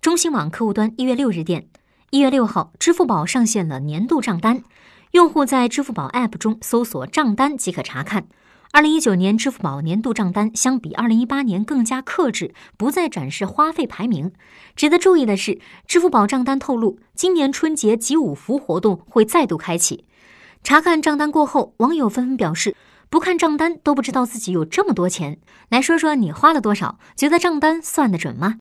中新网客户端一月六日电一月六号支付宝上线了年度账单。用户在支付宝 app 中搜索账单即可查看。二零一九年支付宝年度账单相比二零一八年更加克制不再展示花费排名。值得注意的是支付宝账单透露今年春节集五福活动会再度开启。查看账单过后网友纷纷表示不看账单都不知道自己有这么多钱。来说说你花了多少觉得账单算得准吗？